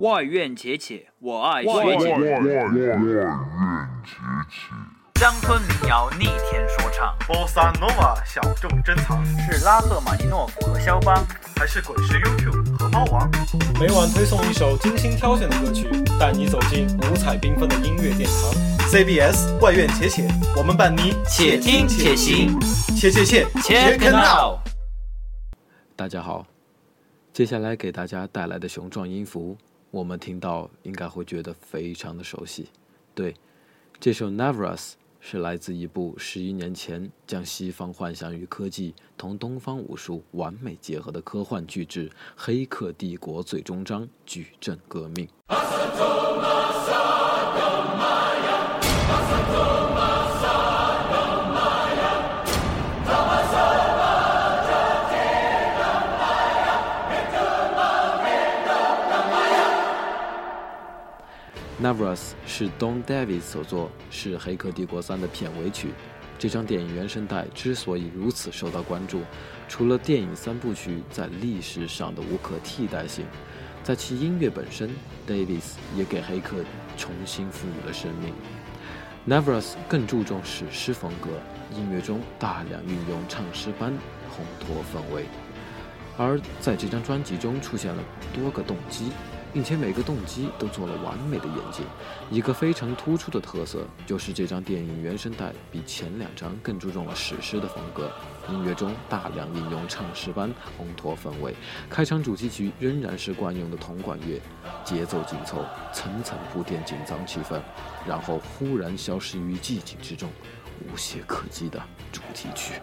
外院且且，我爱外学姐。乡村民谣逆天说唱，波萨诺瓦小众珍藏，是拉赫玛尼诺夫和肖邦。还是滚石 YouTube 和猫王？每晚推送一首精心挑选的歌曲，带你走进五彩缤纷的音乐殿堂。CBS 外院且且，我们伴你且听且行，且且且 Check it out。大家好，接下来给大家带来的雄壮音符，我们听到应该会觉得非常的熟悉。对，这首 Nevers 是来自一部十一年前将西方幻想与科技同东方武术完美结合的科幻巨制《黑客帝国：最终章：矩阵革命》。Navras 是 Don Davis 所作，是《黑客帝国三》的片尾曲。这张电影原声带之所以如此受到关注，除了电影三部曲在历史上的无可替代性，在其音乐本身，Davis 也给黑客重新赋予了生命。Navras 更注重史诗风格，音乐中大量运用唱诗般烘托氛围，而在这张专辑中出现了多个动机。并且每个动机都做了完美的演进。一个非常突出的特色就是这张电影原声带比前两张更注重了史诗的风格，音乐中大量应用唱诗般烘托氛围。开场主题曲仍然是惯用的铜管乐，节奏紧凑，层层铺垫紧张气氛，然后忽然消失于寂静之中，无懈可击的主题曲。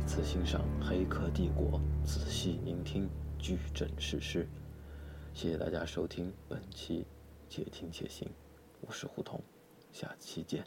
一次欣赏《黑客帝国》，仔细聆听矩阵史诗。谢谢大家收听本期《且听且行》，我是胡同，下期见。